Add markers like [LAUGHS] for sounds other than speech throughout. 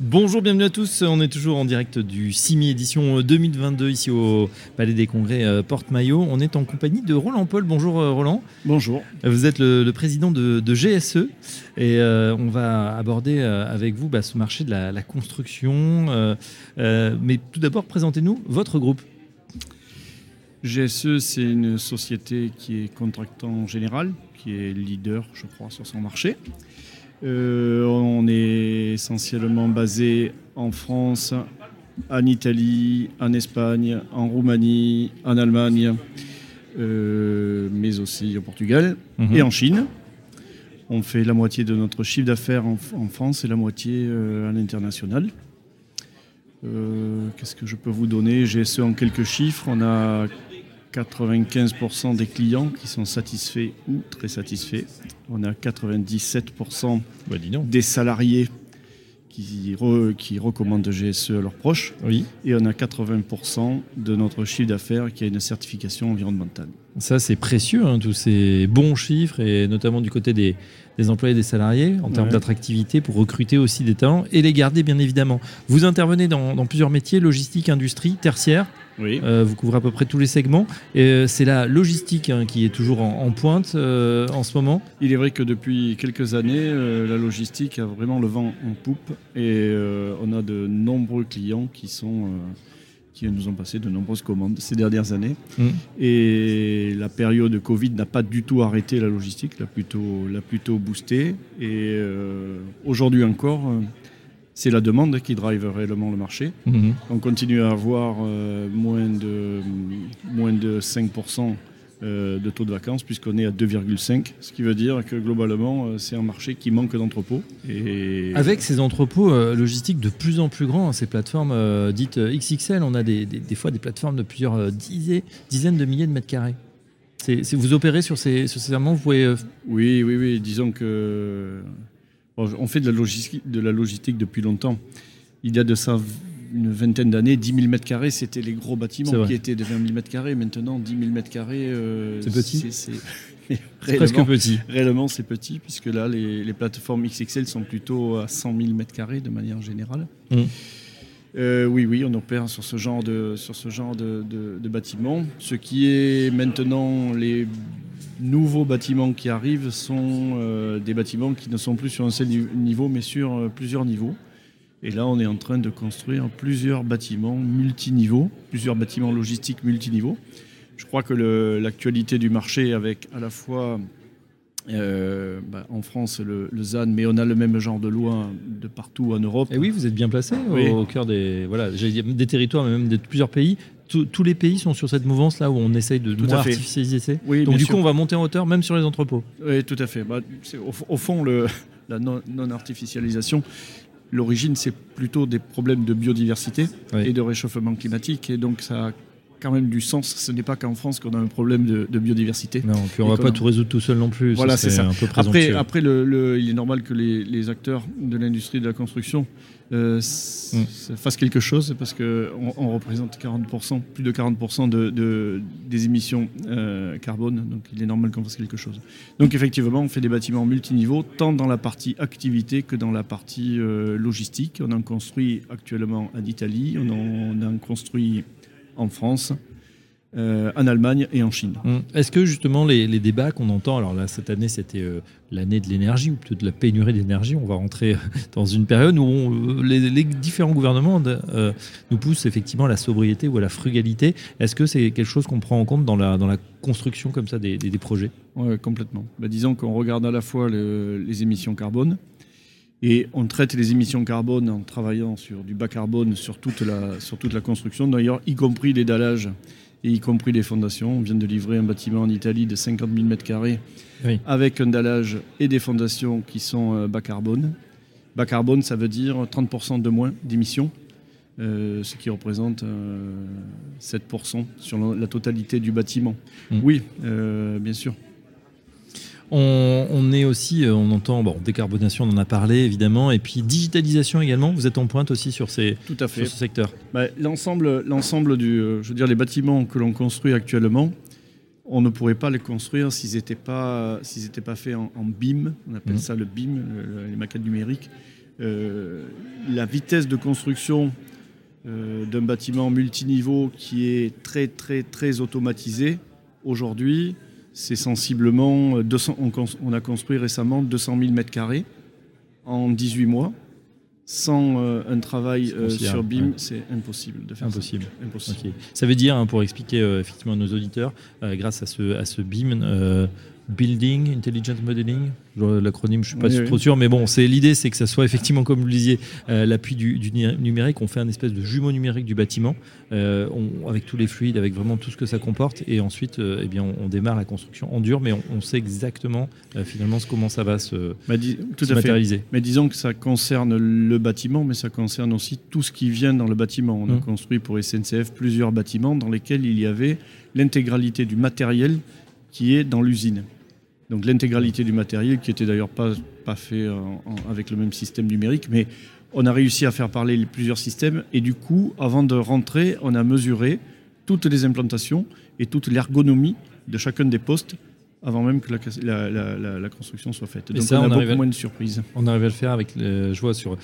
Bonjour, bienvenue à tous. On est toujours en direct du CIMI édition 2022 ici au Palais des Congrès euh, Porte-Maillot. On est en compagnie de Roland Paul. Bonjour euh, Roland. Bonjour. Vous êtes le, président de, GSE et euh, on va aborder avec vous bah, ce marché de la, construction. mais tout d'abord, présentez-nous votre groupe. GSE, c'est une société qui est contractant général, qui est leader, je crois, sur son marché. Euh, on est essentiellement basé en France, en Italie, en Espagne, en Roumanie, en Allemagne, euh, mais aussi au Portugal et mhm. en Chine. On fait la moitié de notre chiffre d'affaires en, France et la moitié euh, à l'international. Qu'est-ce que je peux vous donner? J'ai ce en quelques chiffres. On a 95% des clients qui sont satisfaits ou très satisfaits. On a 97% bah, des salariés qui, qui, recommandent GSE à leurs proches. Oui. Et on a 80% de notre chiffre d'affaires qui a une certification environnementale. Ça, c'est précieux, hein, tous ces bons chiffres, et notamment du côté des, employés et des salariés, en termes d'attractivité, pour recruter aussi des talents et les garder, bien évidemment. Vous intervenez dans, dans plusieurs métiers, logistique, industrie, tertiaire. Oui. Euh, vous couvrez à peu près tous les segments. Et euh, c'est la logistique hein, qui est toujours en, pointe euh, en ce moment. Il est vrai que depuis quelques années, la logistique a vraiment le vent en poupe et on a de nombreux clients qui sont qui nous ont passé de nombreuses commandes ces dernières années. Mm. Et la période de Covid n'a pas du tout arrêté la logistique, l'a plutôt, l'a plutôt boosté. Et aujourd'hui encore, c'est la demande qui drive réellement le marché. Mhm. On continue à avoir euh, moins, de, moins de 5% euh, de taux de vacances puisqu'on est à 2,5, ce qui veut dire que globalement euh, c'est un marché qui manque d'entrepôts. Et... Avec ces entrepôts logistiques de plus en plus grands, hein, ces plateformes dites XXL, on a des, fois des plateformes de plusieurs dizaines, de milliers de mètres carrés. vous opérez sur ces, sur ces vous pouvez... Oui, oui, oui. Disons que on fait de la, logistique, de la logistique depuis longtemps. Il y a de ça une vingtaine d'années, 10 000 mètres carrés, c'était les gros bâtiments qui étaient de 20 000 mètres carrés. Maintenant, 10 000 mètres carrés, euh, c'est petit. C'est [LAUGHS] presque petit. Réellement, c'est petit, puisque là, les, plateformes XXL sont plutôt à 100 000 mètres carrés de manière générale. Mmh. Euh, oui, oui, on opère sur ce genre de, sur ce genre de, de bâtiments. Ce qui est maintenant les nouveaux bâtiments qui arrivent sont euh, des bâtiments qui ne sont plus sur un seul niveau, mais sur euh, plusieurs niveaux. Et là, on est en train de construire plusieurs bâtiments multiniveaux, plusieurs bâtiments logistiques multiniveaux. Je crois que l'actualité du marché, avec à la fois euh, bah, en France le, ZAN, mais on a le même genre de loi de partout en Europe. Et oui, vous êtes bien placé au, cœur des, voilà, des territoires, même de plusieurs pays tous les pays sont sur cette mouvance-là où on essaye de moins artificialiser. Oui, Donc du coup, on va monter en hauteur, même sur les entrepôts. Oui, tout à fait. Bah, au, fond, le, [LAUGHS] la non-artificialisation, l'origine, c'est plutôt des problèmes de biodiversité et de réchauffement climatique. Et donc, ça a quand même du sens. Ce n'est pas qu'en France qu'on a un problème de, biodiversité. Non, puis on ne va pas tout résoudre tout seul non plus. Voilà, c'est ça. Un peu après, après le, il est normal que les, les acteurs de l'industrie de la construction euh, mm. fasse quelque chose parce qu'on on représente 40%, plus de 40% de, des émissions euh, carbone, donc il est normal qu'on fasse quelque chose. Donc effectivement, on fait des bâtiments multiniveaux, tant dans la partie activité que dans la partie euh, logistique. On en construit actuellement en Italie, on en, on en construit en France, euh, en Allemagne et en Chine. Hum. Est-ce que justement les, débats qu'on entend, alors là cette année c'était euh, l'année de l'énergie ou peut-être de la pénurie d'énergie, on va rentrer dans une période où euh, les, différents gouvernements nous poussent effectivement à la sobriété ou à la frugalité. Est-ce que c'est quelque chose qu'on prend en compte dans la, dans la construction comme ça des, projets? Oui, complètement. Bah, disons qu'on regarde à la fois les émissions carbone, et on traite les émissions carbone en travaillant sur du bas carbone sur toute la, sur toute la construction, d'ailleurs, y compris les dallages et y compris les fondations. On vient de livrer un bâtiment en Italie de 50 000 m2 avec un dallage et des fondations qui sont euh, bas carbone. Bas carbone, ça veut dire 30% de moins d'émissions, euh, ce qui représente 7% euh, sur la totalité du bâtiment. Mmh. Oui, bien sûr. On, est aussi, on entend, bon, décarbonation, on en a parlé évidemment, et puis digitalisation également. Vous êtes en pointe aussi sur, ces, Tout à fait. ce secteur. Bah, l'ensemble, l'ensemble du, je veux dire, les bâtiments que l'on construit actuellement, on ne pourrait pas les construire s'ils n'étaient pas, s'ils pas faits en, BIM. On appelle mmh. ça le BIM, les maquettes numériques. Euh, la vitesse de construction euh, d'un bâtiment multiniveau qui est très très très automatisé, aujourd'hui, c'est sensiblement 200, on, a construit récemment 200 000 m2 en 18 mois. Sans euh, un travail sur BIM, c'est impossible de faire impossible. ça. Impossible. Ça veut dire, hein, pour expliquer effectivement à nos auditeurs, grâce à ce, à ce BIM, Building Intelligent Modeling. L'acronyme, je suis pas trop sûr, mais bon, c'est l'idée, c'est que ça soit effectivement, comme vous le disiez, euh, l'appui du, numérique. On fait un espèce de jumeau numérique du bâtiment, euh, avec tous les fluides, avec vraiment tout ce que ça comporte, et ensuite, euh, eh bien, on, démarre la construction en dur, mais on, sait exactement finalement comment ça va se, bah, tout à matérialiser. Mais disons que ça concerne le bâtiment, mais ça concerne aussi tout ce qui vient dans le bâtiment. On a mmh. construit pour SNCF plusieurs bâtiments dans lesquels il y avait l'intégralité du matériel qui est dans l'usine. Donc l'intégralité du matériel, qui était d'ailleurs pas, pas fait avec le même système numérique, mais on a réussi à faire parler plusieurs systèmes. Et du coup, avant de rentrer, on a mesuré toutes les implantations et toute l'ergonomie de chacun des postes avant même que la, construction soit faite. Donc on a beaucoup moins de surprises. On arrive à le faire avec, je vois sur,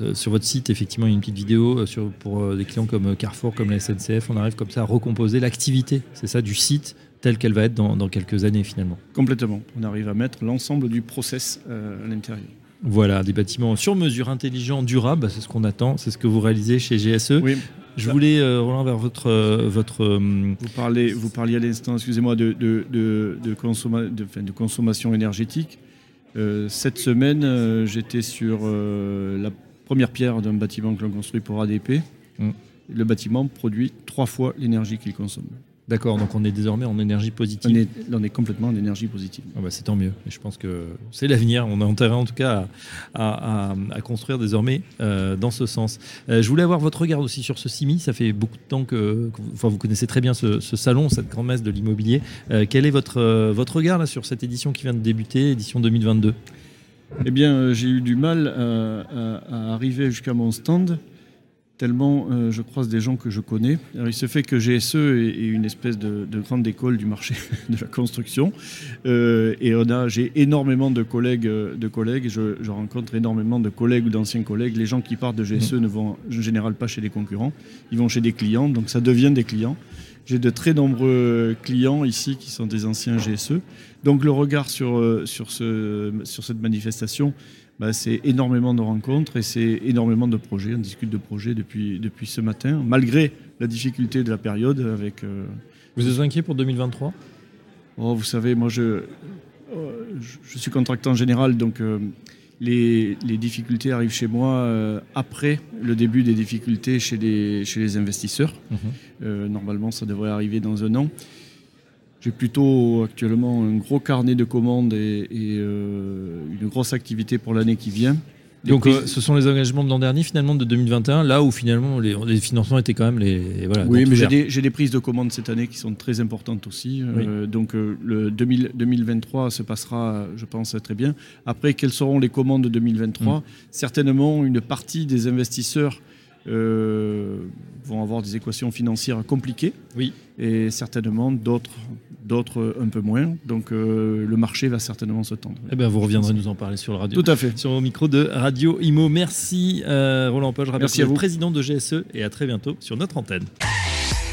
euh, sur votre site, effectivement, une petite vidéo euh, sur, pour euh, des clients comme Carrefour, comme la SNCF. On arrive comme ça à recomposer l'activité, c'est ça, du site telle qu'elle va être dans, quelques années finalement. Complètement. On arrive à mettre l'ensemble du process euh, à l'intérieur. Voilà, des bâtiments sur mesure, intelligents, durables, c'est ce qu'on attend, c'est ce que vous réalisez chez GSE. Oui. Je voulais, euh, Roland, vers votre... Euh, votre vous, parlez, vous parliez à l'instant, excusez-moi, de, de, de, de, consommation énergétique. cette semaine, j'étais sur la première pierre d'un bâtiment que l'on construit pour ADP. Hum. Le bâtiment produit trois fois l'énergie qu'il consomme. D'accord, donc on est désormais en énergie positive. On est, complètement en énergie positive. Ah bah c'est tant mieux. Et je pense que c'est l'avenir. On a intérêt en tout cas à, construire désormais euh, dans ce sens. Euh, je voulais avoir votre regard aussi sur ce CIMI. Ça fait beaucoup de temps que, enfin, vous connaissez très bien ce, salon, cette grand-messe de l'immobilier. Euh, quel est votre, votre regard là, sur cette édition qui vient de débuter, édition 2022 Eh bien, j'ai eu du mal à arriver jusqu'à mon stand tellement euh, je croise des gens que je connais. il se fait que GSE est, une espèce de, grande école du marché [LAUGHS] de la construction. Euh, et on a, j'ai énormément de collègues, de collègues je, rencontre énormément de collègues ou d'anciens collègues. Les gens qui partent de GSE mmh. ne vont en général pas chez des concurrents, ils vont chez des clients, donc ça devient des clients. J'ai de très nombreux clients ici qui sont des anciens GSE. Donc le regard sur, euh, sur, ce, sur cette manifestation, bah, c'est énormément de rencontres et c'est énormément de projets. On discute de projets depuis, depuis ce matin, malgré la difficulté de la période. Avec, euh, Vous êtes inquiet pour 2023 oh, Vous savez, moi je, euh, je suis contractant général, donc euh, les, les, difficultés arrivent chez moi après le début des difficultés chez les, chez les investisseurs. Mhm. normalement, ça devrait arriver dans un an. J'ai plutôt actuellement un gros carnet de commandes et, euh, une grosse activité pour l'année qui vient. Donc euh, ce sont les engagements de l'an dernier finalement de 2021, là où finalement les, financements étaient quand même les voilà. Oui, mais j'ai des, prises de commandes cette année qui sont très importantes aussi. Euh, donc le 2023 se passera, je pense, très bien. Après, quelles seront les commandes de 2023 mm. Certainement une partie des investisseurs vont avoir des équations financières compliquées. Oui. Et certainement d'autres d'autres un peu moins. Donc euh, le marché va certainement se tendre. Eh bien, vous reviendrez nous en parler sur le radio. Tout à fait. Sur le micro de Radio Imo. Merci euh, Roland Poche, Merci à vous. président de GSE et à très bientôt sur notre antenne.